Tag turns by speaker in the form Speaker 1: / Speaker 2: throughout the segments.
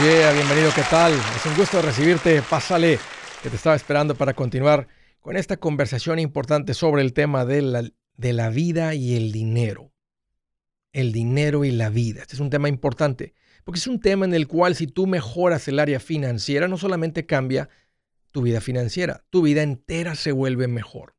Speaker 1: Bienvenido, ¿qué tal? Es un gusto recibirte. Pásale, que te estaba esperando para continuar con esta conversación importante sobre el tema de la, de la vida y el dinero. El dinero y la vida. Este es un tema importante, porque es un tema en el cual si tú mejoras el área financiera, no solamente cambia tu vida financiera, tu vida entera se vuelve mejor.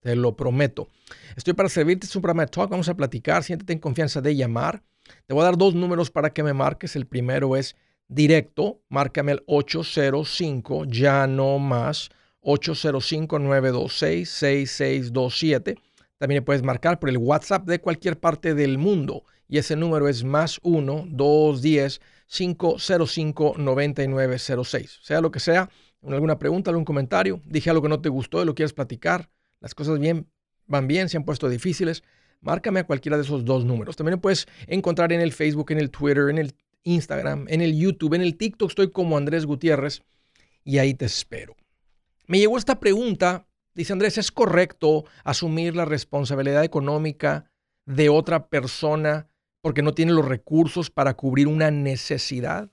Speaker 1: Te lo prometo. Estoy para servirte, es un programa de talk, vamos a platicar, siéntete en confianza de llamar. Te voy a dar dos números para que me marques. El primero es directo, márcame el 805, ya no más, 805-926-6627. También puedes marcar por el WhatsApp de cualquier parte del mundo y ese número es más 1-210-505-9906. Sea lo que sea, alguna pregunta, algún comentario, dije algo que no te gustó y lo quieres platicar, las cosas bien, van bien, se han puesto difíciles, márcame a cualquiera de esos dos números. También puedes encontrar en el Facebook, en el Twitter, en el Instagram, en el YouTube, en el TikTok estoy como Andrés Gutiérrez y ahí te espero. Me llegó esta pregunta, dice Andrés, ¿es correcto asumir la responsabilidad económica de otra persona porque no tiene los recursos para cubrir una necesidad?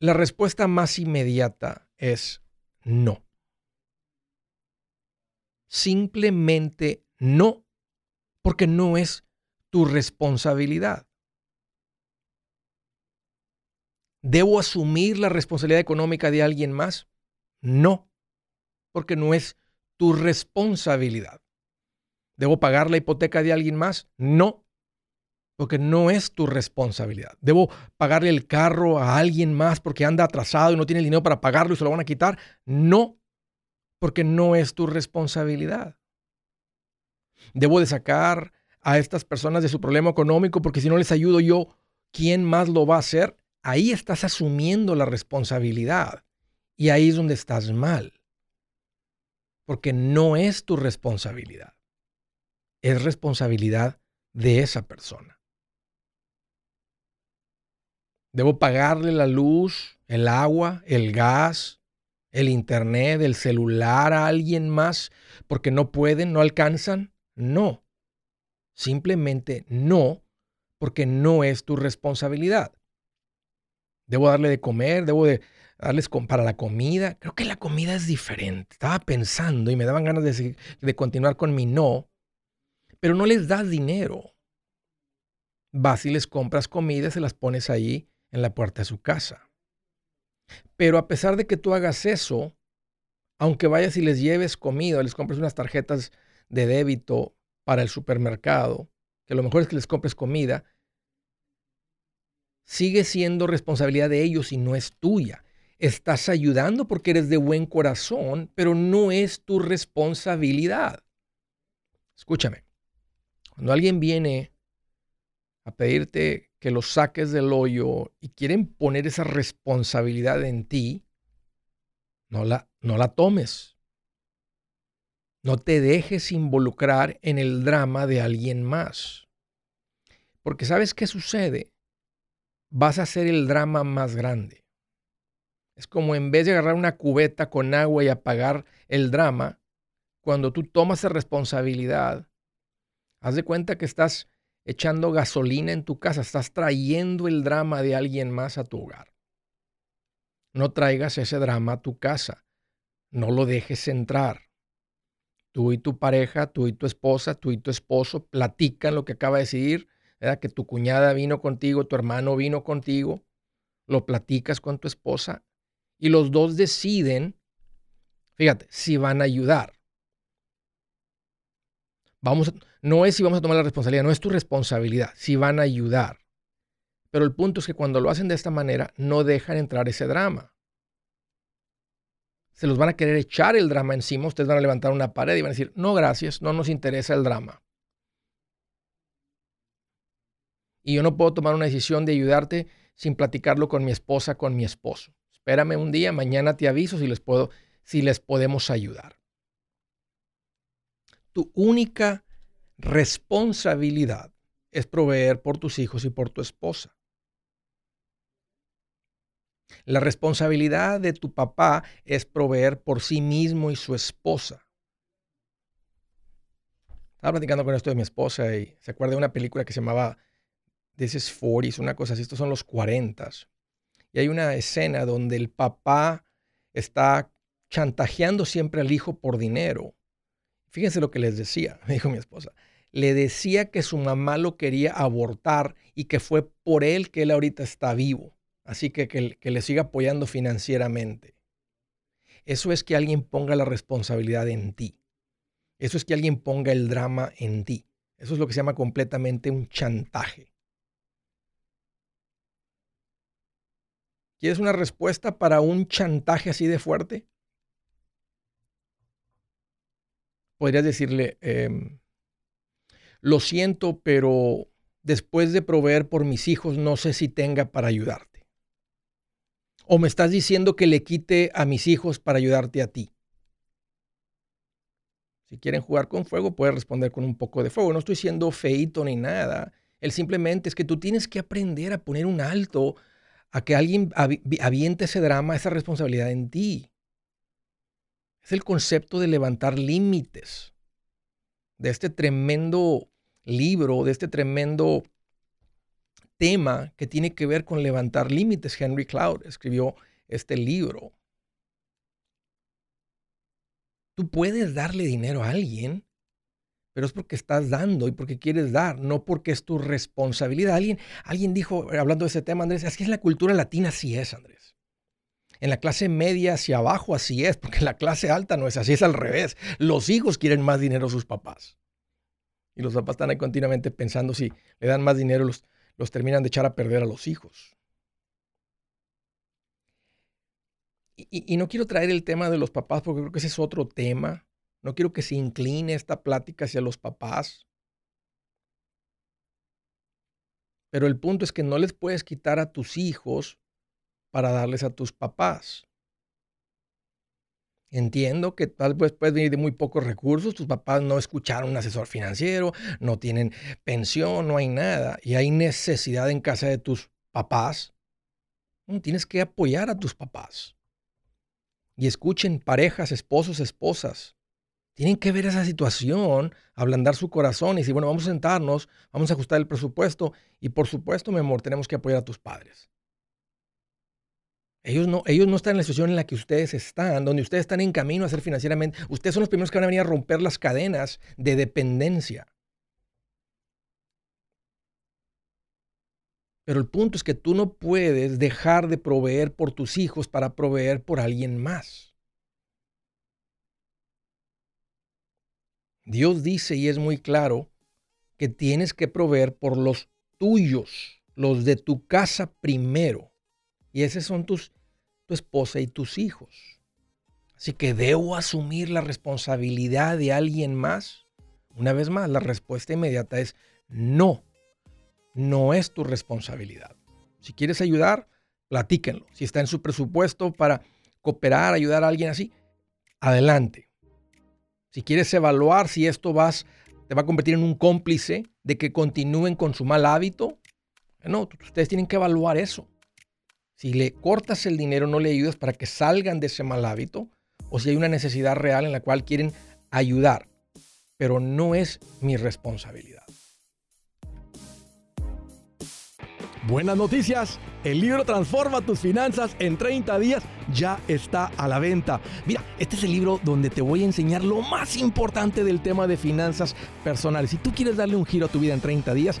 Speaker 1: La respuesta más inmediata es no. Simplemente no, porque no es tu responsabilidad. ¿Debo asumir la responsabilidad económica de alguien más? No, porque no es tu responsabilidad. ¿Debo pagar la hipoteca de alguien más? No, porque no es tu responsabilidad. ¿Debo pagarle el carro a alguien más porque anda atrasado y no tiene el dinero para pagarlo y se lo van a quitar? No, porque no es tu responsabilidad. ¿Debo de sacar a estas personas de su problema económico, porque si no les ayudo yo, ¿quién más lo va a hacer? Ahí estás asumiendo la responsabilidad y ahí es donde estás mal, porque no es tu responsabilidad, es responsabilidad de esa persona. Debo pagarle la luz, el agua, el gas, el internet, el celular a alguien más porque no pueden, no alcanzan. No, Simplemente no, porque no es tu responsabilidad. Debo darle de comer, debo de darles para la comida. Creo que la comida es diferente. Estaba pensando y me daban ganas de, de continuar con mi no, pero no les das dinero. Vas y les compras comida, se las pones ahí en la puerta de su casa. Pero a pesar de que tú hagas eso, aunque vayas y les lleves comida, les compres unas tarjetas de débito para el supermercado, que lo mejor es que les compres comida, sigue siendo responsabilidad de ellos y no es tuya. Estás ayudando porque eres de buen corazón, pero no es tu responsabilidad. Escúchame, cuando alguien viene a pedirte que lo saques del hoyo y quieren poner esa responsabilidad en ti, no la, no la tomes. No te dejes involucrar en el drama de alguien más. Porque ¿sabes qué sucede? Vas a hacer el drama más grande. Es como en vez de agarrar una cubeta con agua y apagar el drama, cuando tú tomas esa responsabilidad, haz de cuenta que estás echando gasolina en tu casa, estás trayendo el drama de alguien más a tu hogar. No traigas ese drama a tu casa, no lo dejes entrar tú y tu pareja, tú y tu esposa, tú y tu esposo platican lo que acaba de decir, que tu cuñada vino contigo, tu hermano vino contigo, lo platicas con tu esposa y los dos deciden, fíjate, si van a ayudar. Vamos, no es si vamos a tomar la responsabilidad, no es tu responsabilidad, si van a ayudar. Pero el punto es que cuando lo hacen de esta manera, no dejan entrar ese drama se los van a querer echar el drama encima, ustedes van a levantar una pared y van a decir, no, gracias, no nos interesa el drama. Y yo no puedo tomar una decisión de ayudarte sin platicarlo con mi esposa, con mi esposo. Espérame un día, mañana te aviso si les, puedo, si les podemos ayudar. Tu única responsabilidad es proveer por tus hijos y por tu esposa. La responsabilidad de tu papá es proveer por sí mismo y su esposa. Estaba platicando con esto de mi esposa y se acuerda de una película que se llamaba This is 40, una cosa así, estos son los 40. Y hay una escena donde el papá está chantajeando siempre al hijo por dinero. Fíjense lo que les decía, me dijo mi esposa. Le decía que su mamá lo quería abortar y que fue por él que él ahorita está vivo. Así que que, le siga apoyando financieramente. Eso es que alguien ponga la responsabilidad en ti. Eso es que alguien ponga el drama en ti. Eso es lo que se llama completamente un chantaje. ¿Quieres una respuesta para un chantaje así de fuerte? Podrías decirle, em, lo siento, pero después de proveer por mis hijos, no sé si tenga para ayudarte. O me estás diciendo que le quite a mis hijos para ayudarte a ti. Si quieren jugar con fuego, puedes responder con un poco de fuego. No estoy siendo feito ni nada. El simplemente es que tú tienes que aprender a poner un alto a que alguien aviente ese drama, esa responsabilidad en ti. Es el concepto de levantar límites. De este tremendo libro, de este tremendo tema que tiene que ver con levantar límites. Henry Cloud escribió este libro. Tú puedes darle dinero a alguien, pero es porque estás dando y porque quieres dar, no porque es tu responsabilidad. Alguien, alguien dijo, hablando de ese tema, Andrés, es que en la cultura latina así es, Andrés. En la clase media hacia abajo así es, porque en la clase alta no es así, es al revés. Los hijos quieren más dinero a sus papás. Y los papás están ahí continuamente pensando si le dan más dinero, los, los terminan de echar a perder a los hijos. Y, no quiero traer el tema de los papás porque creo que ese es otro tema. No quiero que se incline esta plática hacia los papás. Pero el punto es que no les puedes quitar a tus hijos para darles a tus papás. Entiendo que tal vez puedes venir de muy pocos recursos, tus papás no escucharon un asesor financiero, no tienen pensión, no hay nada, y hay necesidad en casa de tus papás. Tienes que apoyar a tus papás y escuchen parejas, esposos, esposas. Tienen que ver esa situación, ablandar su corazón y decir, bueno, vamos a sentarnos, vamos a ajustar el presupuesto y por supuesto, mi amor, tenemos que apoyar a tus padres. Ellos no, ellos no están en la situación en la que ustedes están, donde ustedes están en camino a ser financieramente. Ustedes son los primeros que van a venir a romper las cadenas de dependencia. Pero el punto es que tú no puedes dejar de proveer por tus hijos para proveer por alguien más. Dios dice y es muy claro que tienes que proveer por los tuyos, los de tu casa primero. Y esos son tus, tu esposa y tus hijos. Así que debo asumir la responsabilidad de alguien más. Una vez más, la respuesta inmediata es no no es tu responsabilidad. Si quieres ayudar, platíquenlo. Si está en su presupuesto para cooperar, ayudar a alguien así, adelante. Si quieres evaluar si esto vas, te va a convertir en un cómplice de que continúen con su mal hábito, no, ustedes tienen que evaluar eso. Si le cortas el dinero, no le ayudas para que salgan de ese mal hábito, o si hay una necesidad real en la cual quieren ayudar, pero no es mi responsabilidad.
Speaker 2: Buenas noticias, el libro Transforma tus finanzas en 30 días ya está a la venta. Mira, este es el libro donde te voy a enseñar lo más importante del tema de finanzas personales. Si tú quieres darle un giro a tu vida en 30 días,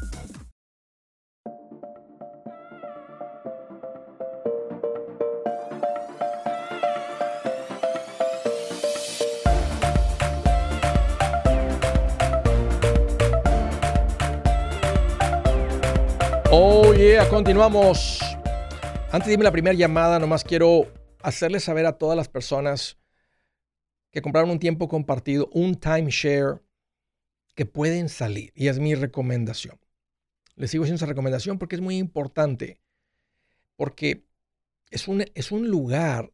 Speaker 1: Oh yeah, continuamos. Antes de irme la primera llamada, nomás quiero hacerles saber a todas las personas que compraron un tiempo compartido, un timeshare, que pueden salir. Y es mi recomendación. Les sigo haciendo esa recomendación porque es muy importante. Porque es un, es un lugar,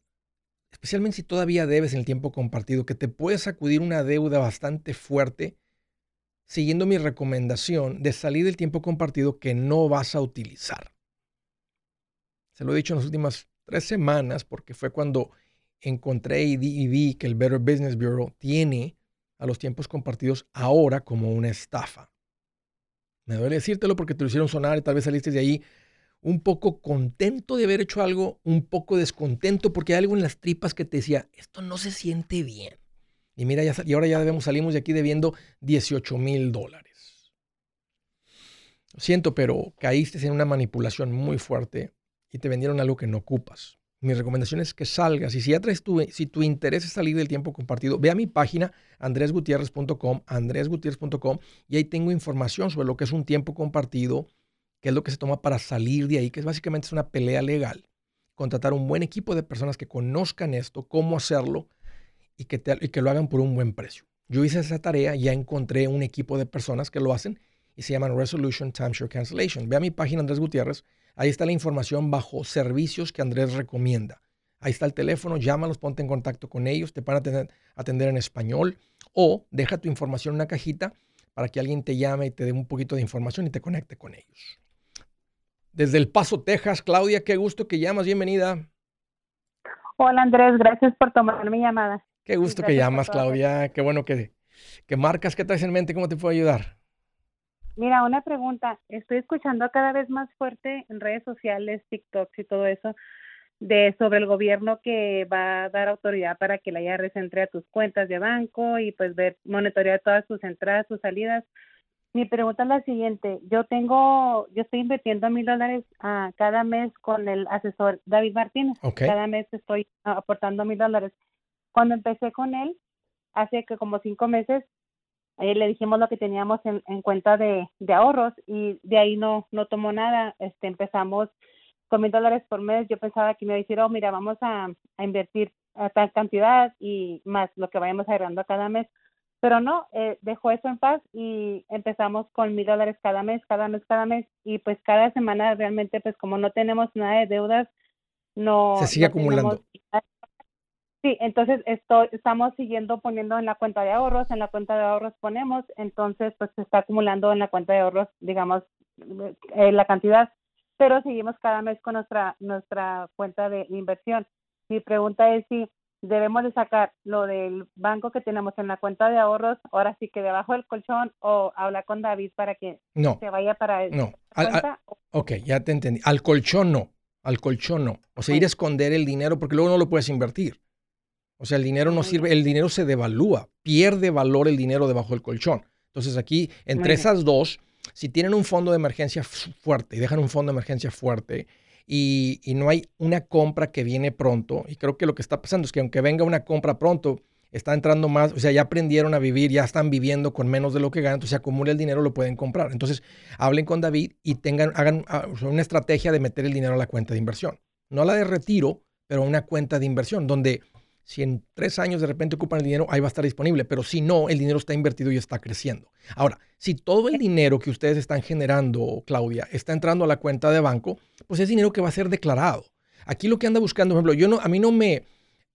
Speaker 1: especialmente si todavía debes en el tiempo compartido, que te puedes sacudir una deuda bastante fuerte siguiendo mi recomendación de salir del tiempo compartido que no vas a utilizar. Se lo he dicho en las últimas tres semanas porque fue cuando encontré y vi que el Better Business Bureau tiene a los tiempos compartidos ahora como una estafa. Me duele decírtelo porque te lo hicieron sonar y tal vez saliste de ahí un poco contento de haber hecho algo, un poco descontento porque hay algo en las tripas que te decía, esto no se siente bien. Y mira, ya, y ahora ya debemos, salimos de aquí debiendo 18 mil dólares. Lo siento, pero caíste en una manipulación muy fuerte y te vendieron algo que no ocupas. Mi recomendación es que salgas y si ya traes tu, si tu interés es salir del tiempo compartido, ve a mi página andresgutierrez.com, andresgutierrez.com y ahí tengo información sobre lo que es un tiempo compartido, qué es lo que se toma para salir de ahí, que es básicamente es una pelea legal. Contratar un buen equipo de personas que conozcan esto, cómo hacerlo y que, que lo hagan por un buen precio. Yo hice esa tarea, ya encontré un equipo de personas que lo hacen y se llaman Resolution Timeshare Cancellation. Ve a mi página Andrés Gutiérrez, ahí está la información bajo servicios que Andrés recomienda. Ahí está el teléfono, llámalos, ponte en contacto con ellos, te van a atender, en español o deja tu información en una cajita para que alguien te llame y te dé un poquito de información y te conecte con ellos. Desde El Paso, Texas, Claudia, qué gusto que llamas, bienvenida.
Speaker 3: Hola Andrés, gracias por tomar mi llamada.
Speaker 1: Qué gusto que llamas, Claudia. Qué bueno que, que marcas. ¿Qué traes en mente? ¿Cómo te puedo ayudar?
Speaker 3: Mira, una pregunta. Estoy escuchando cada vez más fuerte en redes sociales, TikToks y todo eso, de sobre el gobierno que va a dar autoridad para que la IRS entre a tus cuentas de banco y pues ver, monitorear todas sus entradas, sus salidas. Mi pregunta es la siguiente. Yo tengo, yo estoy invirtiendo mil dólares uh, cada mes con el asesor David Martínez. Cada mes estoy aportando mil dólares. Cuando empecé con él, hace que como cinco meses, eh, le dijimos lo que teníamos en, cuenta de, ahorros y de ahí no, no tomó nada. Este, empezamos con mil dólares por mes. Yo pensaba que me iba a decir, oh, mira, vamos a, invertir a tal cantidad y más lo que vayamos agregando cada mes. Pero no, eh, dejó eso en paz y empezamos con mil dólares cada mes, cada mes, cada mes. Y pues cada semana realmente, pues como no tenemos nada de deudas, no...
Speaker 1: Se sigue acumulando.
Speaker 3: Sí, entonces esto, estamos siguiendo poniendo en la cuenta de ahorros, en la cuenta de ahorros ponemos, entonces pues se está acumulando en la cuenta de ahorros, digamos, eh, la cantidad, pero seguimos cada mes con nuestra, nuestra cuenta de inversión. Mi pregunta es si debemos de sacar lo del banco que tenemos en la cuenta de ahorros, ahora sí que debajo del colchón, o hablar con David para que se vaya para
Speaker 1: no. Al, ok, ya te entendí. Al colchón no, al colchón no. O sea, ir a esconder el dinero porque luego no lo puedes invertir. O sea, el dinero no sirve, el dinero se devalúa, pierde valor el dinero debajo del colchón. Entonces aquí, entre esas dos, si tienen un fondo de emergencia fuerte y dejan un fondo de emergencia fuerte y, no hay una compra que viene pronto, y creo que lo que está pasando es que aunque venga una compra pronto, está entrando más, o sea, ya aprendieron a vivir, ya están viviendo con menos de lo que ganan, entonces se acumula el dinero, lo pueden comprar. Entonces, hablen con David y tengan, hagan ah, una estrategia de meter el dinero a la cuenta de inversión. No a la de retiro, pero a una cuenta de inversión, donde si en tres años de repente ocupan el dinero, ahí va a estar disponible, pero si no, el dinero está invertido y está creciendo. Ahora, si todo el dinero que ustedes están generando, Claudia, está entrando a la cuenta de banco, pues es dinero que va a ser declarado. Aquí lo que anda buscando, por ejemplo, yo no, a mí no me,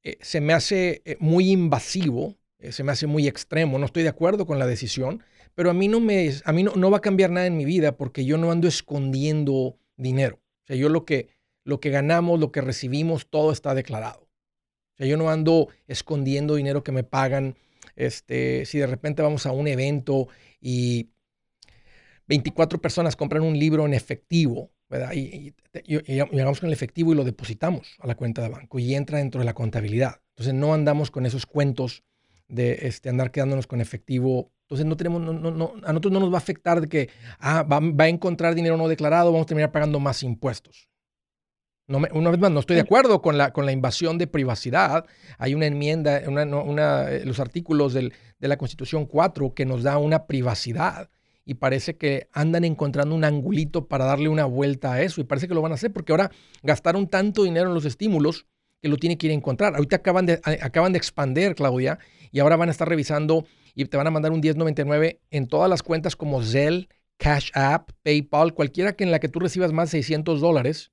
Speaker 1: eh, se me hace eh, muy invasivo, eh, se me hace muy extremo, no estoy de acuerdo con la decisión, pero a mí no me, a mí no, no va a cambiar nada en mi vida porque yo no ando escondiendo dinero. O sea, yo lo que, lo que ganamos, lo que recibimos, todo está declarado. Yo no ando escondiendo dinero que me pagan. Este, si de repente vamos a un evento y 24 personas compran un libro en efectivo, ¿verdad? Y, llegamos con el efectivo y lo depositamos a la cuenta de banco y entra dentro de la contabilidad. Entonces no andamos con esos cuentos de este, andar quedándonos con efectivo. Entonces no tenemos, no, no, a nosotros no nos va a afectar de que ah, va, a encontrar dinero no declarado, vamos a terminar pagando más impuestos una vez más, no estoy de acuerdo con la, con la invasión de privacidad. Hay una enmienda, una, eh, los artículos del, de la Constitución 4 que nos da una privacidad y parece que andan encontrando un angulito para darle una vuelta a eso y parece que lo van a hacer porque ahora gastaron tanto dinero en los estímulos que lo tiene que ir a encontrar. Ahorita acaban de, acaban de expander, Claudia, y ahora van a estar revisando y te van a mandar un 1099 en todas las cuentas como Zelle, Cash App, PayPal, cualquiera que en la que tú recibas más de 600 dólares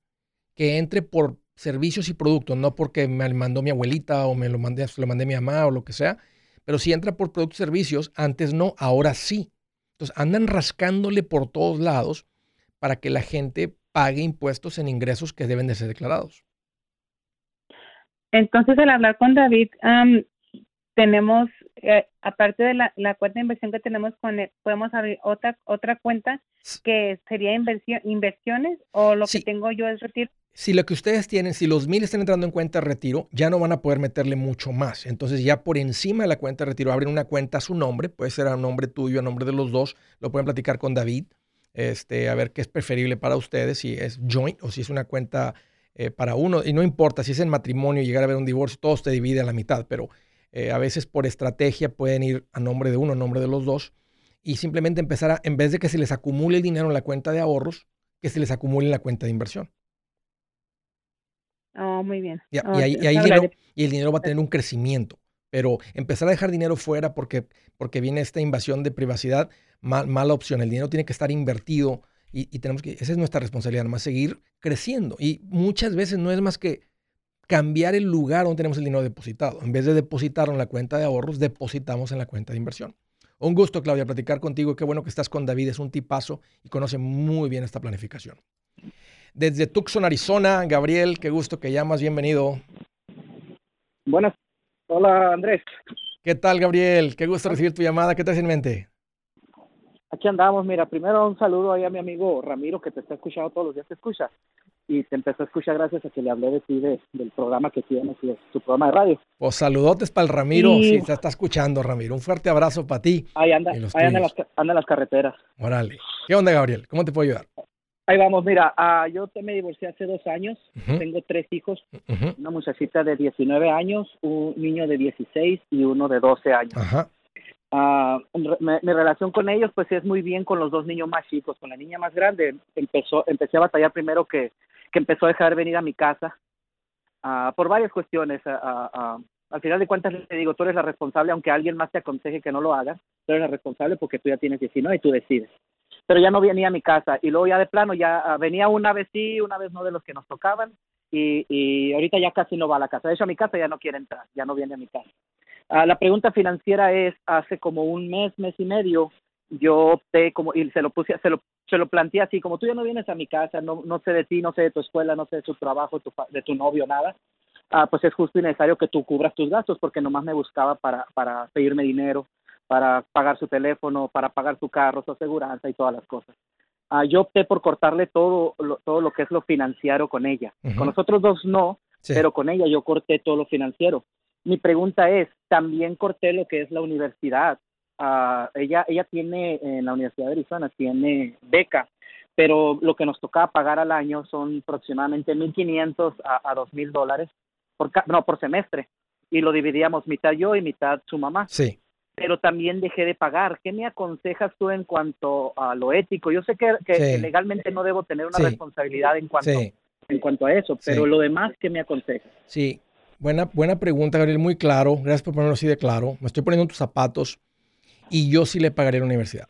Speaker 1: que entre por servicios y productos, no porque me mandó mi abuelita o me lo mandé, lo mandé mi mamá o lo que sea, pero si entra por productos y servicios, antes no, ahora sí. Entonces andan rascándole por todos lados para que la gente pague impuestos en ingresos que deben de ser declarados.
Speaker 3: Entonces, al hablar con David, tenemos, eh, aparte de la, cuenta de inversión que tenemos con él, podemos abrir otra otra cuenta que sería inversión, inversiones o lo que tengo yo es retiro
Speaker 1: si lo que ustedes tienen, si los mil están entrando en cuenta de retiro, ya no van a poder meterle mucho más. Entonces ya por encima de la cuenta de retiro abren una cuenta a su nombre, puede ser a nombre tuyo, a nombre de los dos, lo pueden platicar con David, este, a ver qué es preferible para ustedes, si es joint o si es una cuenta eh, para uno. Y no importa si es en matrimonio, llegar a ver un divorcio, todo se divide a la mitad, pero eh, a veces por estrategia pueden ir a nombre de uno, a nombre de los dos, y simplemente empezar a, en vez de que se les acumule el dinero en la cuenta de ahorros, que se les acumule en la cuenta de inversión.
Speaker 3: Oh, muy bien.
Speaker 1: y, ahí, y, el dinero va a tener un crecimiento. Pero empezar a dejar dinero fuera porque, porque viene esta invasión de privacidad, mala opción. El dinero tiene que estar invertido y, tenemos que, esa es nuestra responsabilidad, más seguir creciendo. Y muchas veces no es más que cambiar el lugar donde tenemos el dinero depositado. En vez de depositarlo en la cuenta de ahorros, depositamos en la cuenta de inversión. Un gusto, Claudia, platicar contigo. Qué bueno que estás con David. Es un tipazo y conoce muy bien esta planificación desde Tucson, Arizona. Gabriel, qué gusto que llamas, bienvenido.
Speaker 4: Buenas, hola Andrés.
Speaker 1: ¿Qué tal, Gabriel? Qué gusto recibir tu llamada. ¿Qué te en mente?
Speaker 4: Aquí andamos, mira, primero un saludo ahí a mi amigo Ramiro que te está escuchando todos los días, te escucha. Y te empezó a escuchar gracias a que le hablé de ti, del programa que tienes y de tu programa de radio.
Speaker 1: Pues saludotes para el Ramiro, si te está escuchando, Ramiro. Un fuerte abrazo para ti.
Speaker 4: Ahí anda, ahí anda las, anda en las carreteras.
Speaker 1: Órale. ¿Qué onda, Gabriel? ¿Cómo te puedo ayudar?
Speaker 4: Ahí vamos, mira, uh, yo me divorcié hace dos años, tengo tres hijos, una muchachita de 19 años, un niño de 16 y uno de 12 años. Uh, mi, relación con ellos pues es muy bien con los dos niños más chicos, con la niña más grande. Empezó, empecé a batallar primero que, que empezó a dejar venir a mi casa uh, por varias cuestiones. al final de cuentas le digo, tú eres la responsable, aunque alguien más te aconseje que no lo hagas, tú eres la responsable porque tú ya tienes 19 y tú decides pero ya no venía a mi casa y luego ya de plano ya ah, venía una vez sí, una vez no de los que nos tocaban y, y ahorita ya casi no va a la casa. De hecho a mi casa ya no quiere entrar, ya no viene a mi casa. Ah, la pregunta financiera es, hace como un mes, mes y medio, yo opté como, y se lo puse, se lo, se lo planteé así, como tú ya no vienes a mi casa, no, no sé de ti, no sé de tu escuela, no sé de tu trabajo, de tu novio, nada, ah, pues es justo y necesario que tú cubras tus gastos porque nomás me buscaba para, para pedirme dinero, para pagar su teléfono, para pagar su carro, su aseguranza y todas las cosas. Uh, yo opté por cortarle todo lo, todo lo que es lo financiero con ella. Con nosotros dos no, pero con ella yo corté todo lo financiero. Mi pregunta es, también corté lo que es la universidad. Uh, ella, ella tiene, en la Universidad de Arizona, tiene beca, pero lo que nos tocaba pagar al año son aproximadamente 1.500 a, a 2.000 dólares, por, no, por semestre y lo dividíamos mitad yo y mitad su mamá.
Speaker 1: Sí.
Speaker 4: Pero también dejé de pagar. ¿Qué me aconsejas tú en cuanto a lo ético? Yo sé que, legalmente no debo tener una responsabilidad en cuanto, en cuanto a eso, pero lo demás, ¿qué me aconsejas?
Speaker 1: Sí, buena, buena pregunta, Gabriel, muy claro. Gracias por ponerlo así de claro. Me estoy poniendo en tus zapatos y yo sí le pagaría la universidad.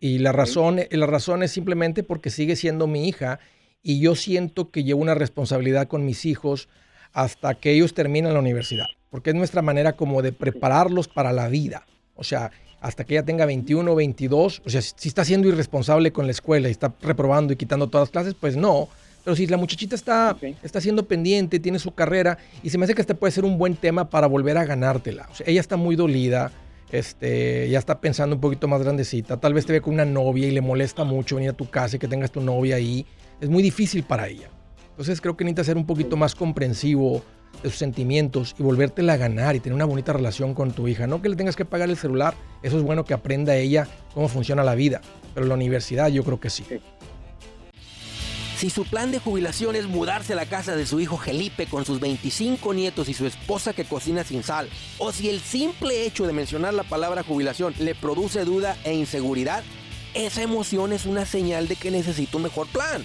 Speaker 1: Y la razón, la razón es simplemente porque sigue siendo mi hija y yo siento que llevo una responsabilidad con mis hijos hasta que ellos terminen la universidad, porque es nuestra manera como de prepararlos para la vida. O sea, hasta que ella tenga 21 o 22, o sea, si está siendo irresponsable con la escuela y está reprobando y quitando todas las clases, pues no. Pero si la muchachita está, está siendo pendiente, tiene su carrera, y se me hace que este puede ser un buen tema para volver a ganártela. O sea, ella está muy dolida, este, ya está pensando un poquito más grandecita, tal vez te ve con una novia y le molesta mucho venir a tu casa y que tengas tu novia ahí. Es muy difícil para ella. Entonces creo que necesitas ser un poquito más comprensivo de sus sentimientos y volvértela a ganar y tener una bonita relación con tu hija. No que le tengas que pagar el celular, eso es bueno que aprenda ella cómo funciona la vida, pero la universidad yo creo que sí.
Speaker 5: Si su plan de jubilación es mudarse a la casa de su hijo Felipe con sus 25 nietos y su esposa que cocina sin sal, o si el simple hecho de mencionar la palabra jubilación le produce duda e inseguridad, esa emoción es una señal de que necesita un mejor plan.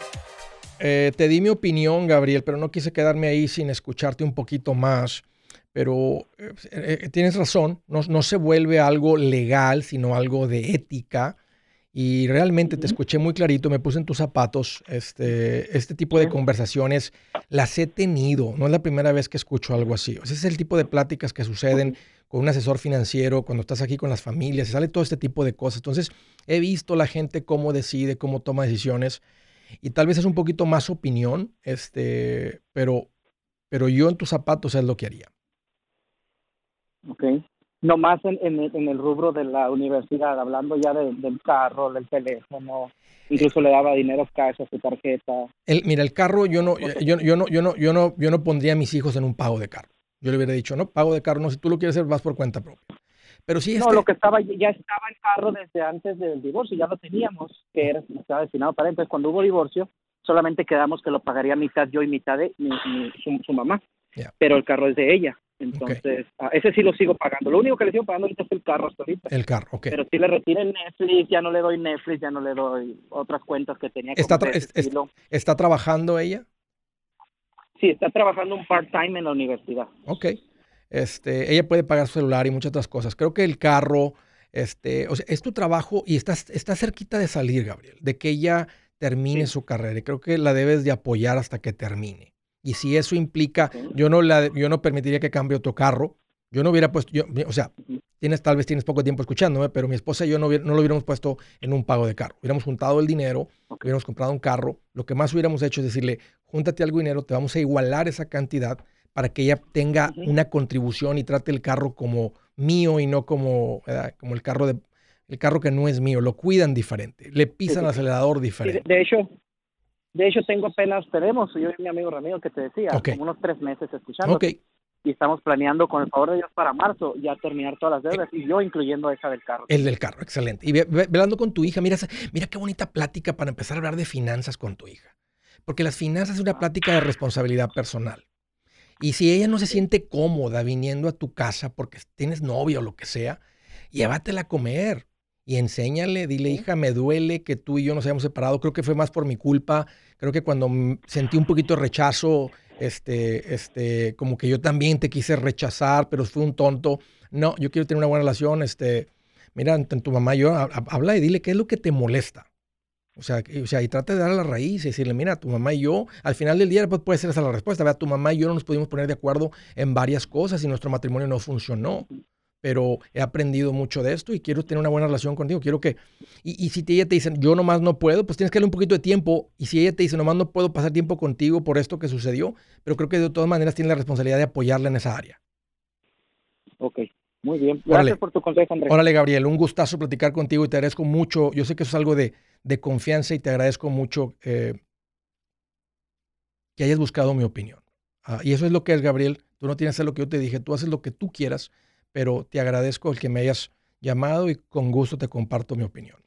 Speaker 1: eh, te di mi opinión, Gabriel, pero no quise quedarme ahí sin escucharte un poquito más. Pero eh, eh, tienes razón, no, se vuelve algo legal, sino algo de ética. Y realmente te escuché muy clarito, me puse en tus zapatos. Este, este tipo de conversaciones las he tenido, no es la primera vez que escucho algo así. ese es el tipo de pláticas que suceden con un asesor financiero, cuando estás aquí con las familias, sale todo este tipo de cosas. Entonces, he visto la gente cómo decide, cómo toma decisiones y tal vez es un poquito más opinión, este, pero, pero yo en tus zapatos es lo que haría.
Speaker 4: Ok. No más en, en, el rubro de la universidad, hablando ya del carro, del teléfono, incluso le daba dinero cash a su tarjeta.
Speaker 1: El, mira, el carro yo no, yo, yo, no, yo no, yo no, yo no pondría a mis hijos en un pago de carro. Yo le hubiera dicho, no, pago de carro, no, si tú lo quieres hacer, vas por cuenta propia. Pero sí,
Speaker 4: No, lo que estaba, ya estaba el carro desde antes del divorcio, ya lo teníamos, que era, estaba destinado para él. Entonces, cuando hubo divorcio, solamente quedamos que lo pagaría mitad yo y mitad de mi, su, mamá. Pero el carro es de ella. Entonces, ah, ese sí lo sigo pagando. Lo único que le sigo pagando ahorita es el carro hasta ahorita.
Speaker 1: El carro, ok.
Speaker 4: Pero si le retiren Netflix, ya no le doy Netflix, ya no le doy otras cuentas que tenía.
Speaker 1: ¿Está, ¿Está trabajando ella?
Speaker 4: Sí, está trabajando un part-time en la universidad.
Speaker 1: Ok. Este, ella puede pagar su celular y muchas otras cosas. Creo que el carro, este, o sea, es tu trabajo y estás, está cerquita de salir, Gabriel, de que ella termine su carrera. Y creo que la debes de apoyar hasta que termine. Y si eso implica, yo no la, yo no permitiría que cambie otro carro. Yo no hubiera puesto, yo, o sea, tienes tal vez tienes poco tiempo escuchándome, pero mi esposa y yo no, no lo hubiéramos puesto en un pago de carro. Hubiéramos juntado el dinero, hubiéramos comprado un carro. Lo que más hubiéramos hecho es decirle, júntate algo dinero, te vamos a igualar esa cantidad para que ella tenga una contribución y trate el carro como mío y no como, como el carro de el carro que no es mío, lo cuidan diferente, le pisan el acelerador diferente.
Speaker 4: De, hecho, de hecho tengo apenas, tenemos, yo y mi amigo Ramiro que te decía, como unos tres meses escuchando. Y estamos planeando, con el favor de Dios, para marzo ya terminar todas las deudas, y yo incluyendo esa del carro.
Speaker 1: El del carro, excelente. Y velando con tu hija, mira, mira qué bonita plática para empezar a hablar de finanzas con tu hija. Porque las finanzas es una plática de responsabilidad personal. Y si ella no se siente cómoda viniendo a tu casa porque tienes novia o lo que sea, llévatela a comer y enséñale, dile, hija, me duele que tú y yo nos hayamos separado, creo que fue más por mi culpa, creo que cuando sentí un poquito de rechazo, este, este, como que yo también te quise rechazar, pero fue un tonto. No, yo quiero tener una buena relación, este, mira, tu mamá y yo, habla y dile qué es lo que te molesta. O sea, o sea, y trata de dar la raíz y decirle, mira, tu mamá y yo, al final del día pues, puede ser esa la respuesta. Vea, tu mamá y yo no nos pudimos poner de acuerdo en varias cosas y nuestro matrimonio no funcionó. Pero he aprendido mucho de esto y quiero tener una buena relación contigo. Quiero que. Y, y si ella te dice, yo nomás no puedo, pues tienes que darle un poquito de tiempo. Y si ella te dice, nomás no puedo pasar tiempo contigo por esto que sucedió, pero creo que de todas maneras tiene la responsabilidad de apoyarla en esa área.
Speaker 4: Ok. Muy bien. Gracias por tu consejo, Andrés.
Speaker 1: Órale, Gabriel, un gustazo platicar contigo y te agradezco mucho. Yo sé que eso es algo de, confianza y te agradezco mucho eh, que hayas buscado mi opinión. Ah, y eso es lo que es, Gabriel. Tú no tienes que hacer lo que yo te dije, tú haces lo que tú quieras, pero te agradezco el que me hayas llamado y con gusto te comparto mi opinión.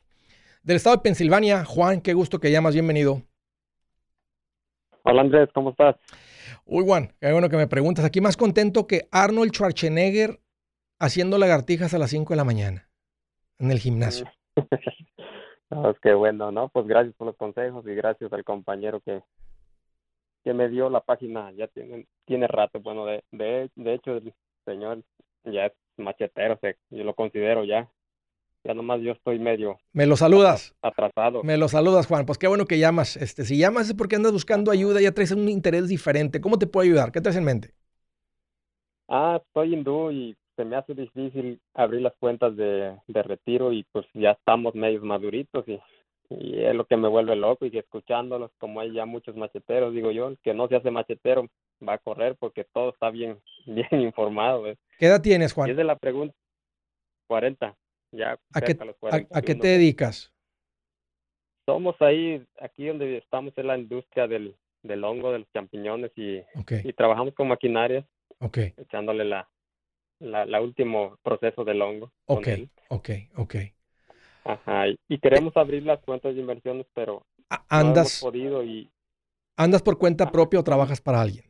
Speaker 1: Del estado de Pensilvania, Juan, qué gusto que llamas, bienvenido.
Speaker 6: Hola Andrés, ¿cómo estás?
Speaker 1: Uy, Juan, qué bueno que me preguntas. Aquí más contento que Arnold Schwarzenegger haciendo lagartijas a las 5 de la mañana en el gimnasio.
Speaker 6: no, es que bueno, ¿no? Pues gracias por los consejos y gracias al compañero que, que me dio la página. Ya tiene, tiene rato. Bueno, de, de, de hecho, el señor ya es machetero, yo lo considero ya. Ya nomás yo estoy medio.
Speaker 1: Me lo saludas.
Speaker 6: Atrasado.
Speaker 1: Me lo saludas, Juan. Pues qué bueno que llamas. Este, si llamas es porque andas buscando ayuda, ya traes un interés diferente. ¿Cómo te puedo ayudar? ¿Qué traes en mente?
Speaker 6: Ah, estoy hindú y se me hace difícil abrir las cuentas de, de retiro y pues ya estamos medios maduritos y, y es lo que me vuelve loco y que escuchándolos como hay ya muchos macheteros, digo yo, el que no se hace machetero va a correr porque todo está bien, bien informado.
Speaker 1: ¿Qué edad tienes, Juan?
Speaker 6: Es de la pregunta, 40, ya.
Speaker 1: ¿A qué, a, qué te dedicas?
Speaker 6: Somos ahí, aquí donde estamos en la industria del, del hongo, de los champiñones y, y trabajamos con maquinaria,
Speaker 1: okay.
Speaker 6: echándole la, la, la último proceso del hongo.
Speaker 1: Ok, ok, ok.
Speaker 6: Ajá, y, queremos abrir las cuentas de inversiones, pero
Speaker 1: andas,
Speaker 6: no hemos podido y...
Speaker 1: ¿Andas por cuenta propia o trabajas para alguien?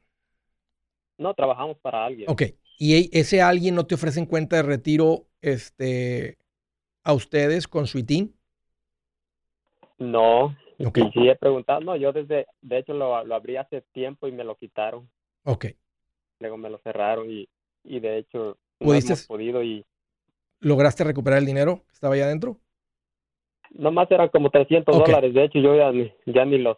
Speaker 6: No, trabajamos para alguien.
Speaker 1: Ok, ¿y ese alguien no te ofrece cuenta de retiro este, a ustedes con su ITIN?
Speaker 6: No, okay. y sí he preguntado, no, yo desde, de hecho lo, lo abrí hace tiempo y me lo quitaron.
Speaker 1: Ok.
Speaker 6: Luego me lo cerraron y, y de hecho no hemos podido y...
Speaker 1: ¿Lograste recuperar el dinero que estaba ahí adentro?
Speaker 6: Nomás eran como 300 dólares, de hecho yo ya ni, ya ni los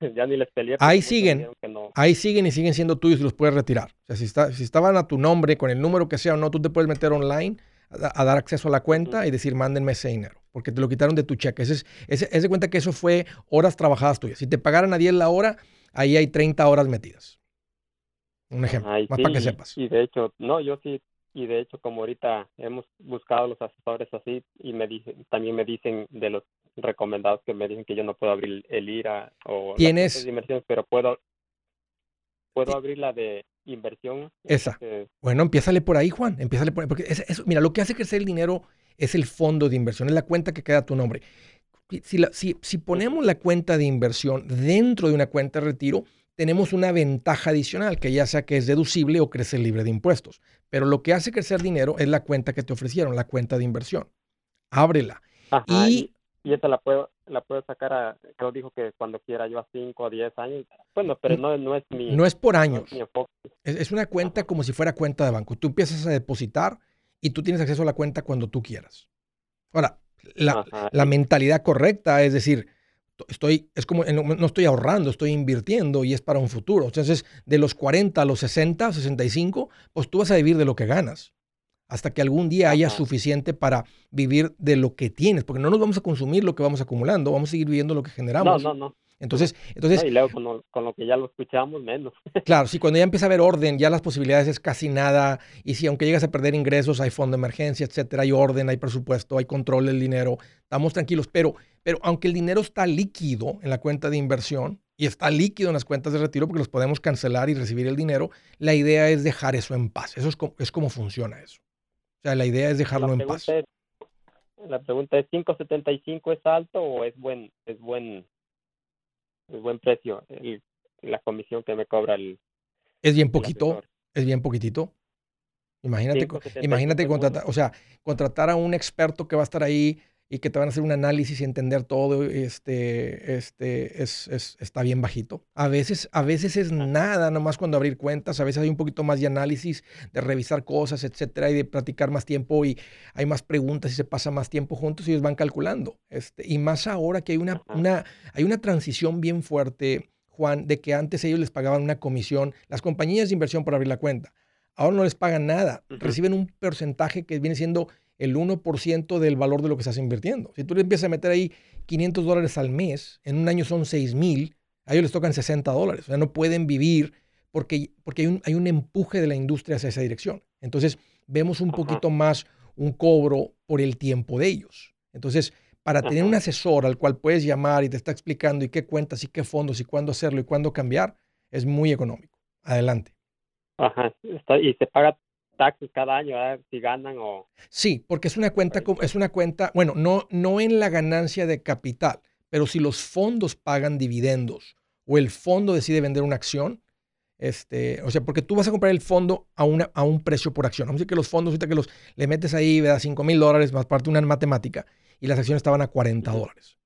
Speaker 6: ya ni les peleé.
Speaker 1: Ahí siguen, ahí siguen y siguen siendo tuyos y los puedes retirar. O sea, si, está, si estaban a tu nombre, con el número que sea o no, tú te puedes meter online a, dar acceso a la cuenta y decir, mándenme ese dinero, porque te lo quitaron de tu cheque. Ese es, ese, ese cuenta que eso fue horas trabajadas tuyas. Si te pagaran a 10 la hora, ahí hay 30 horas metidas. Un ejemplo, más para que sepas.
Speaker 6: Y de hecho, no, yo sí, y de hecho como ahorita hemos buscado los asesores así y me dicen, también me dicen de los recomendados que me dicen que yo no puedo abrir el IRA o
Speaker 1: ¿Tienes?
Speaker 6: de inversión, pero puedo puedo abrir la de inversión.
Speaker 1: Esa. Este bueno, empiézale por ahí, Juan, empiézale por ahí, porque eso, mira, lo que hace crecer el dinero es el fondo de inversión, es la cuenta que queda a tu nombre. Si, si, si ponemos la cuenta de inversión dentro de una cuenta de retiro, tenemos una ventaja adicional, que ya sea que es deducible o crece libre de impuestos. Pero lo que hace crecer dinero es la cuenta que te ofrecieron, la cuenta de inversión. Ábrela.
Speaker 6: y, y, esta la puedo, la puedo sacar a, creo dijo que cuando quiera yo a 5 o 10 años. Bueno, pero no, no es mi...
Speaker 1: No es por años. es, una cuenta como si fuera cuenta de banco. Tú empiezas a depositar y tú tienes acceso a la cuenta cuando tú quieras. Ahora, la, la mentalidad correcta es decir, estoy, es como, no estoy ahorrando, estoy invirtiendo y es para un futuro. Entonces, de los 40 a los 60, 65, pues tú vas a vivir de lo que ganas. Hasta que algún día haya suficiente para vivir de lo que tienes, porque no nos vamos a consumir lo que vamos acumulando, vamos a seguir viviendo lo que generamos.
Speaker 6: No, no, no.
Speaker 1: Entonces, entonces
Speaker 6: y luego con lo, que ya lo escuchamos, menos.
Speaker 1: claro, sí, cuando ya empieza a haber orden, ya las posibilidades es casi nada. Y si aunque llegas a perder ingresos, hay fondo de emergencia, etcétera, hay orden, hay presupuesto, hay control del dinero, estamos tranquilos. Pero, pero aunque el dinero está líquido en la cuenta de inversión y está líquido en las cuentas de retiro porque los podemos cancelar y recibir el dinero, la idea es dejar eso en paz. Eso es como, es como funciona eso. O sea, la idea es dejarlo en paz.
Speaker 6: la pregunta es, ¿575 es alto o es buen, es buen es buen precio y la comisión que me cobra el
Speaker 1: es bien poquito es bien poquitito. Imagínate imagínate contratar o sea contratar a un experto que va a estar ahí y que te van a hacer un análisis y entender todo, este, este, es, está bien bajito. A veces, a veces es nada nomás cuando abrir cuentas, a veces hay un poquito más de análisis, de revisar cosas, etcétera, y de platicar más tiempo y hay más preguntas y se pasa más tiempo juntos y ellos van calculando. Este, y más ahora que hay una, una, hay una transición bien fuerte, Juan, de que antes ellos les pagaban una comisión, las compañías de inversión por abrir la cuenta. Ahora no les pagan nada, reciben un porcentaje que viene siendo el 1% del valor de lo que estás invirtiendo. Si tú le empiezas a meter ahí 500 dólares al mes, en un año son 6 mil, a ellos les tocan 60 dólares. O sea, no pueden vivir porque, porque hay, un, hay un empuje de la industria hacia esa dirección. Entonces, vemos un poquito más un cobro por el tiempo de ellos. Entonces, para tener un asesor al cual puedes llamar y te está explicando y qué cuentas y qué fondos y cuándo hacerlo y cuándo cambiar, es muy económico. Adelante.
Speaker 6: Ajá, y se paga taxes cada año, si ganan o...
Speaker 1: Sí, porque es una cuenta, es una cuenta, bueno, no, no en la ganancia de capital, pero si los fondos pagan dividendos o el fondo decide vender una acción, este, o sea, porque tú vas a comprar el fondo a, una, a un precio por acción. Vamos a decir que los fondos, ahorita que los le metes ahí, da 5 mil dólares más parte de una matemática y las acciones estaban a 40 dólares.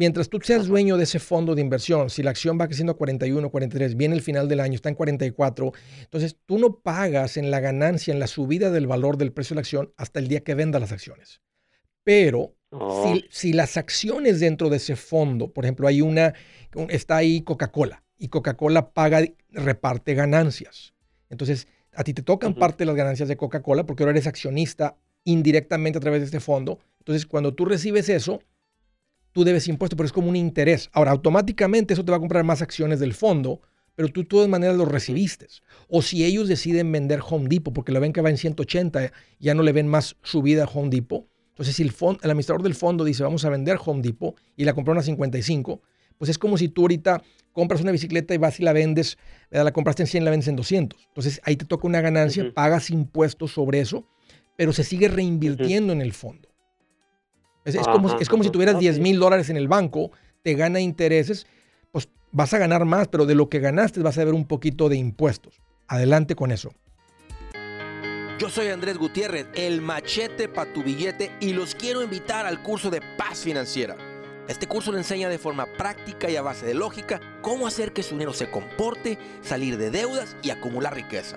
Speaker 1: Mientras tú seas dueño de ese fondo de inversión, si la acción va creciendo a 41, 43, viene el final del año, está en 44, entonces tú no pagas en la ganancia, en la subida del valor del precio de la acción hasta el día que venda las acciones. Pero oh. si, las acciones dentro de ese fondo, por ejemplo, hay una, está ahí Coca-Cola y Coca-Cola paga, reparte ganancias. Entonces, a ti te tocan parte de las ganancias de Coca-Cola porque ahora eres accionista indirectamente a través de este fondo. Entonces, cuando tú recibes eso, tú debes impuestos, pero es como un interés. Ahora, automáticamente eso te va a comprar más acciones del fondo, pero tú de todas maneras lo recibiste. O si ellos deciden vender Home Depot porque lo ven que va en 180, ya no le ven más subida a Home Depot. Entonces, si el, el administrador del fondo dice vamos a vender Home Depot y la compraron a 55, pues es como si tú ahorita compras una bicicleta y vas y la vendes, la compraste en 100 y la vendes en 200. Entonces ahí te toca una ganancia, pagas impuestos sobre eso, pero se sigue reinvirtiendo en el fondo. Es, como, es como si tuvieras 10 mil dólares en el banco, te gana intereses, pues vas a ganar más, pero de lo que ganaste vas a ver un poquito de impuestos. Adelante con eso.
Speaker 5: Yo soy Andrés Gutiérrez, el machete para tu billete y los quiero invitar al curso de paz financiera. Este curso le enseña de forma práctica y a base de lógica cómo hacer que su dinero se comporte, salir de deudas y acumular riqueza.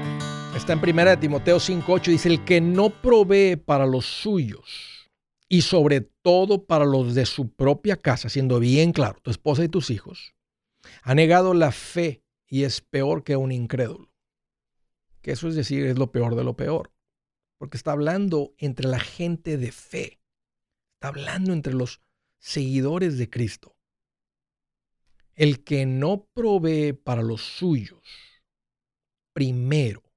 Speaker 1: en primera de Timoteo 5.8. Dice, el que no provee para los suyos y sobre todo para los de su propia casa, siendo bien claro, tu esposa y tus hijos, ha negado la fe y es peor que un incrédulo. Que eso es decir, es lo peor de lo peor. Porque está hablando entre la gente de fe. Está hablando entre los seguidores de Cristo. El que no provee para los suyos, primero,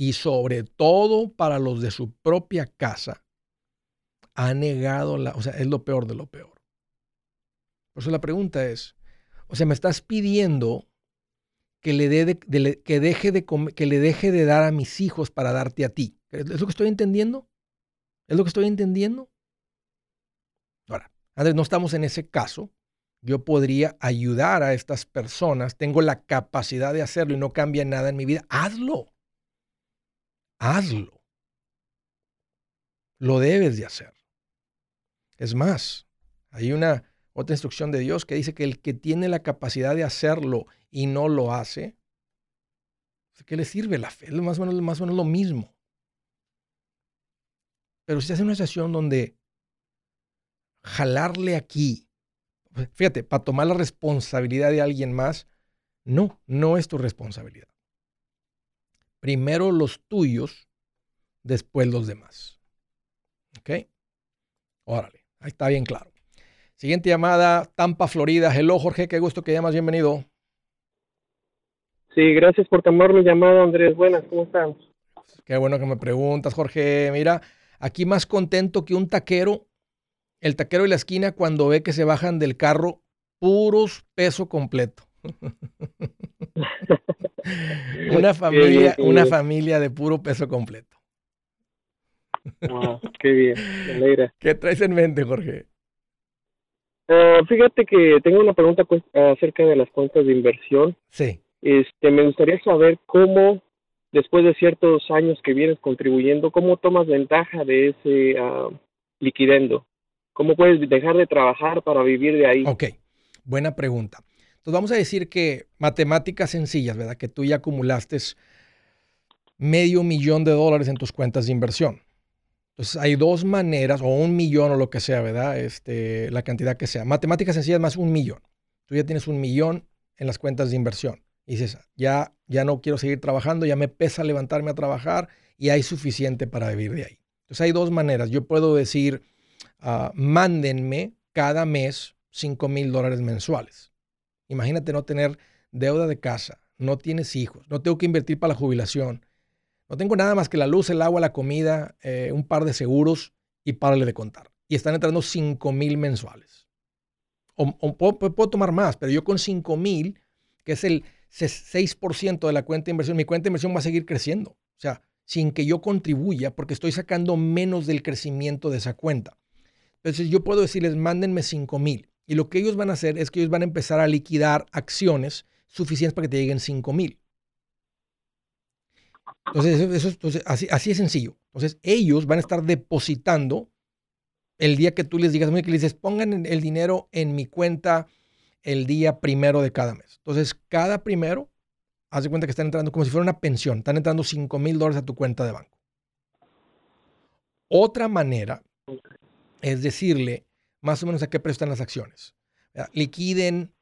Speaker 1: y sobre todo para los de su propia casa, ha negado la, o sea, es lo peor de lo peor. Por eso la pregunta es, o sea, me estás pidiendo que le, de, que, deje de que le deje de dar a mis hijos para darte a ti. ¿Es lo que estoy entendiendo? ¿Es lo que estoy entendiendo? Ahora, Andrés, no estamos en ese caso. Yo podría ayudar a estas personas, tengo la capacidad de hacerlo y no cambia nada en mi vida. Hazlo. Hazlo. Lo debes de hacer. Es más, hay una otra instrucción de Dios que dice que el que tiene la capacidad de hacerlo y no lo hace, ¿qué le sirve la fe? Es más o menos, más o menos lo mismo. Pero si estás una situación donde jalarle aquí, fíjate, para tomar la responsabilidad de alguien más, no, no es tu responsabilidad. Primero los tuyos, después los demás. ¿Ok? Órale, ahí está bien claro. Siguiente llamada, Tampa, Florida. Hello, Jorge, qué gusto que llamas, bienvenido.
Speaker 7: Sí, gracias por tomar mi llamada, Andrés. Buenas, ¿cómo estamos?
Speaker 1: Qué bueno que me preguntas, Jorge. Mira, aquí más contento que un taquero, el taquero de la esquina cuando ve que se bajan del carro puros peso completo. una familia, una familia de puro peso completo.
Speaker 7: qué bien, me
Speaker 1: ¿Qué traes en mente, Jorge?
Speaker 7: Ah, fíjate que tengo una pregunta pues, acerca de las cuentas de inversión.
Speaker 1: Sí.
Speaker 7: Este, me gustaría saber cómo, después de ciertos años que vienes contribuyendo, cómo tomas ventaja de ese uh, liquidendo. ¿Cómo puedes dejar de trabajar para vivir de ahí?
Speaker 1: Ok, buena pregunta. Entonces vamos a decir que matemáticas sencillas, ¿verdad? Que tú ya acumulaste medio millón de dólares en tus cuentas de inversión. Entonces hay dos maneras, o un millón o lo que sea, ¿verdad? Este, la cantidad que sea. Matemáticas sencillas más un millón. Tú ya tienes un millón en las cuentas de inversión. Y dices, ya, ya no quiero seguir trabajando, ya me pesa levantarme a trabajar y hay suficiente para vivir de ahí. Entonces hay dos maneras. Yo puedo decir, uh, mándenme cada mes 5 mil dólares mensuales. Imagínate no tener deuda de casa, no tienes hijos, no tengo que invertir para la jubilación, no tengo nada más que la luz, el agua, la comida, eh, un par de seguros y párale de contar. Y están entrando 5 mil mensuales. O, puedo, tomar más, pero yo con 5 mil, que es el 6% de la cuenta de inversión, mi cuenta de inversión va a seguir creciendo. O sea, sin que yo contribuya, porque estoy sacando menos del crecimiento de esa cuenta. Entonces yo puedo decirles, mándenme 5 mil. Y lo que ellos van a hacer es que ellos van a empezar a liquidar acciones suficientes para que te lleguen 5 mil. Entonces, eso, entonces así, es sencillo. Entonces, ellos van a estar depositando el día que tú les digas, que les dices, pongan el dinero en mi cuenta el día primero de cada mes. Entonces, cada primero, haz de cuenta que están entrando como si fuera una pensión, están entrando 5 mil dólares a tu cuenta de banco. Otra manera es decirle más o menos a qué precio están las acciones. Liquiden,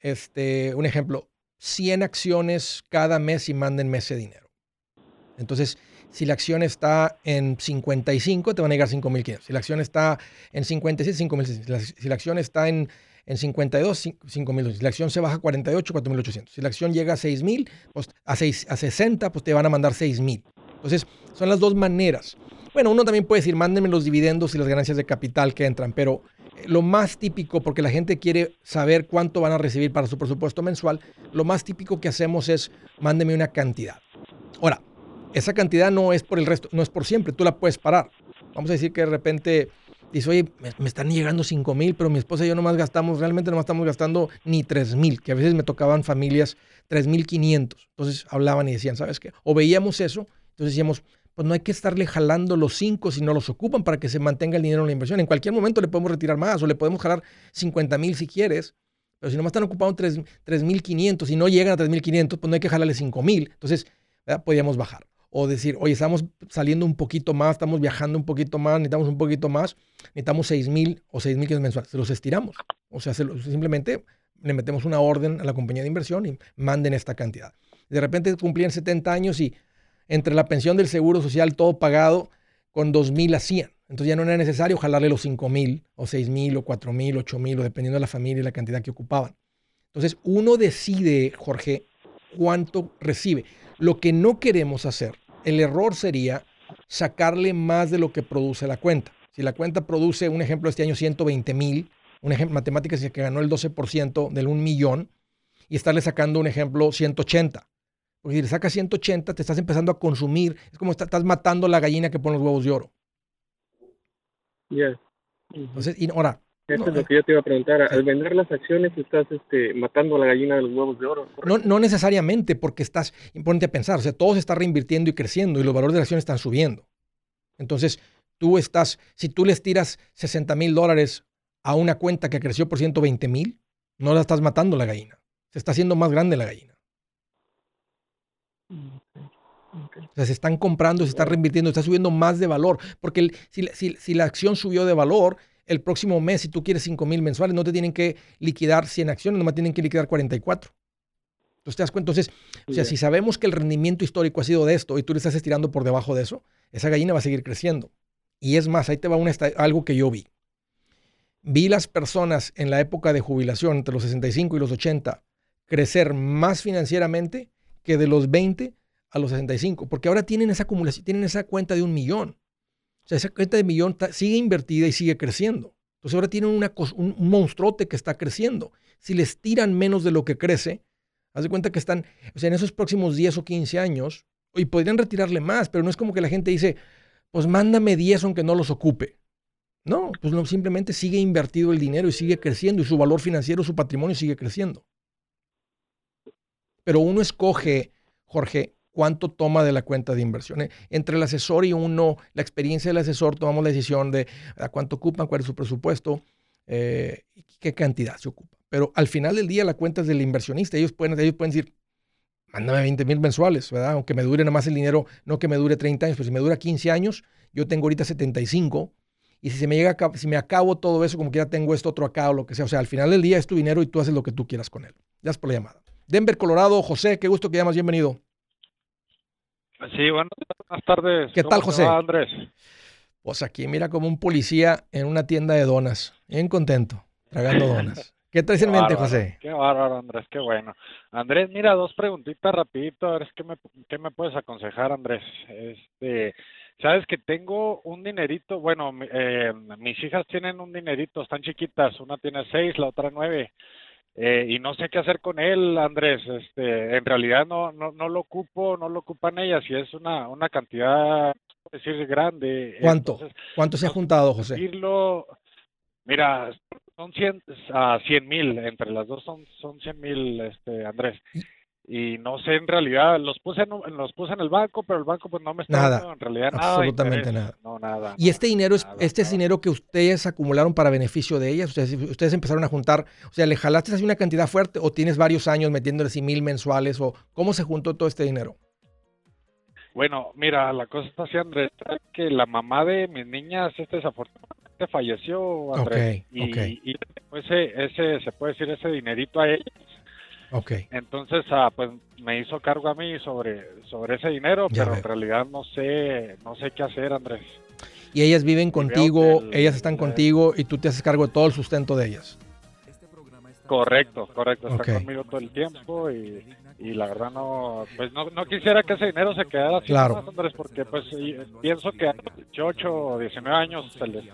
Speaker 1: este, un ejemplo, 100 acciones cada mes y mándenme ese dinero. Entonces, si la acción está en 55, te van a llegar 5.500. Si la acción está en 56, 5.600. Si la acción está en, en 52, 5.200. Si la acción se baja a 48, 4.800. Si la acción llega a 6.000, pues a, 6, a 60, pues te van a mandar 6.000. Entonces, son las dos maneras. Bueno, uno también puede decir, mándenme los dividendos y las ganancias de capital que entran, pero lo más típico, porque la gente quiere saber cuánto van a recibir para su presupuesto mensual, lo más típico que hacemos es, mándeme una cantidad. Ahora, esa cantidad no es por el resto, no es por siempre, tú la puedes parar. Vamos a decir que de repente dice, oye, me, están llegando 5 mil, pero mi esposa y yo nomás gastamos, realmente no estamos gastando ni 3 mil, que a veces me tocaban familias 3 mil 500. Entonces hablaban y decían, ¿sabes qué? O veíamos eso, entonces decíamos, pues no hay que estarle jalando los 5 si no los ocupan para que se mantenga el dinero en la inversión. En cualquier momento le podemos retirar más o le podemos jalar 50 mil si quieres, pero si nomás están ocupando 3 mil 500 y no llegan a 3 mil 500, pues no hay que jalarle 5 mil. Entonces, podríamos bajar o decir, oye, estamos saliendo un poquito más, estamos viajando un poquito más, necesitamos un poquito más, necesitamos 6 mil o 6 mil mensuales, se los estiramos. O sea, simplemente le metemos una orden a la compañía de inversión y manden esta cantidad. De repente cumplían 70 años y entre la pensión del seguro social, todo pagado, con 2 mil hacían. Entonces ya no era necesario jalarle los 5 mil o 6 mil o 4 mil, 8 mil, o dependiendo de la familia y la cantidad que ocupaban. Entonces uno decide, Jorge, cuánto recibe. Lo que no queremos hacer, el error sería sacarle más de lo que produce la cuenta. Si la cuenta produce, un ejemplo, este año 120 mil, un ejemplo, matemáticas que ganó el 12% del un millón, y estarle sacando un ejemplo 180. Porque si le sacas 180, te estás empezando a consumir. Es como estás matando la gallina que pone los huevos de oro.
Speaker 7: Ya.
Speaker 1: Entonces, y ahora,
Speaker 7: eso es lo que yo te iba a preguntar. Al vender las acciones estás este, matando a la gallina de los huevos de oro.
Speaker 1: No, no necesariamente, porque estás, ponte a pensar, o sea, todo se está reinvirtiendo y creciendo y los valores de las acciones están subiendo. Entonces, tú estás, si tú les tiras 60 mil dólares a una cuenta que creció por 120 mil, no la estás matando la gallina. Se está haciendo más grande la gallina. O sea, se están comprando, se está reinvirtiendo, está subiendo más de valor. Porque si, si, si la acción subió de valor, el próximo mes, si tú quieres 5 mil mensuales, no te tienen que liquidar 100 acciones, nomás tienen que liquidar 44. Entonces, ¿te das cuenta? Entonces, o sea, si sabemos que el rendimiento histórico ha sido de esto y tú le estás estirando por debajo de eso, esa gallina va a seguir creciendo. Y es más, ahí te va una, algo que yo vi. Vi las personas en la época de jubilación, entre los 65 y los 80, crecer más financieramente que de los 20 a los 65, porque ahora tienen esa acumulación, tienen esa cuenta de un millón. O sea, esa cuenta de millón sigue invertida y sigue creciendo. Entonces ahora tienen una, un, monstruote que está creciendo. Si les tiran menos de lo que crece, haz de cuenta que están, o sea, en esos próximos 10 o 15 años, y podrían retirarle más, pero no es como que la gente dice, pues mándame 10 aunque no los ocupe. No, pues simplemente sigue invertido el dinero y sigue creciendo y su valor financiero, su patrimonio sigue creciendo. Pero uno escoge, Jorge, cuánto toma de la cuenta de inversión. Eh, entre el asesor y uno, la experiencia del asesor, tomamos la decisión de cuánto ocupan, cuál es su presupuesto, eh, qué cantidad se ocupa. Pero al final del día la cuenta es del inversionista. Ellos pueden, ellos pueden decir, mándame 20 mil mensuales, ¿verdad? Aunque me dure nada más el dinero, no que me dure 30 años, pero si me dura 15 años, yo tengo ahorita 75. Y si se me llega, si me acabo todo eso, como que ya tengo esto otro acá o lo que sea. O sea, al final del día es tu dinero y tú haces lo que tú quieras con él. Gracias por la llamada. Denver, Colorado, José, qué gusto que llamas, bienvenido.
Speaker 8: Sí, buenas tardes.
Speaker 1: ¿Qué tal, José?
Speaker 8: Andrés?
Speaker 1: Pues aquí mira como un policía en una tienda de donas. Bien contento, tragando donas. ¿Qué traes en mente, José?
Speaker 8: Qué bárbaro, Andrés, qué bueno. Andrés, mira, dos preguntitas rapidito, a ver, ¿qué me, qué me puedes aconsejar, Andrés? Este, sabes que tengo un dinerito, bueno, eh, mis hijas tienen un dinerito, están chiquitas, una tiene seis, la otra nueve. Eh, y no sé qué hacer con él, Andrés. Este, en realidad no, no, no lo ocupo, no lo ocupan ellas y es una, una cantidad, decir, grande.
Speaker 1: ¿Cuánto? ¿Cuánto se ha juntado, José?
Speaker 8: mira, son 100 a 100 mil, entre las dos son, son 100 mil, este, Andrés y no sé en realidad los puse en, los puse en el banco pero el banco pues no me está
Speaker 1: nada, en realidad nada absolutamente nada. No nada y este dinero es este es dinero que ustedes acumularon para beneficio de ellas ustedes, ustedes empezaron a juntar o sea le jalaste así una cantidad fuerte o tienes varios años metiéndole así mil mensuales o cómo se juntó todo este dinero
Speaker 8: bueno mira la cosa está así Andrés que la mamá de mis niñas este desafortunadamente falleció Andrés y, y ese ese se puede decir ese dinerito a ellas
Speaker 1: Okay.
Speaker 8: Entonces, ah, pues me hizo cargo a mí sobre, sobre ese dinero, pero en realidad no sé, no sé qué hacer, Andrés.
Speaker 1: Y ellas viven contigo, ellas están contigo y tú te haces cargo de todo el sustento de ellas.
Speaker 8: Correcto, correcto, están conmigo todo el tiempo y, y la verdad no, pues no, no quisiera que ese dinero se quedara así,
Speaker 1: claro.
Speaker 8: Andrés, porque pues pienso que a 18 o 19 años se les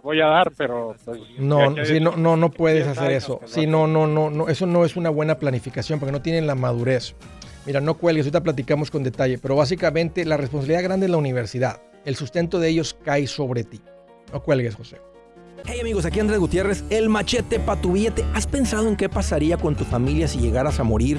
Speaker 8: voy a dar, pero pues,
Speaker 1: no, no, no, no puedes hacer eso. Sí, no, no, no, no, eso no es una buena planificación porque no tienen la madurez. Mira, no cuelgues, ahorita platicamos con detalle, pero básicamente la responsabilidad grande es la universidad. El sustento de ellos cae sobre ti. No cuelgues, José.
Speaker 5: Hey amigos, aquí Andrés Gutiérrez, el machete para tu billete. ¿Has pensado en qué pasaría con tu familia si llegaras a morir?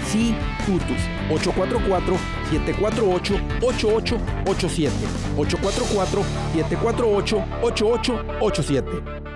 Speaker 5: sí Tutus 844-748-8887. 844-748-8887.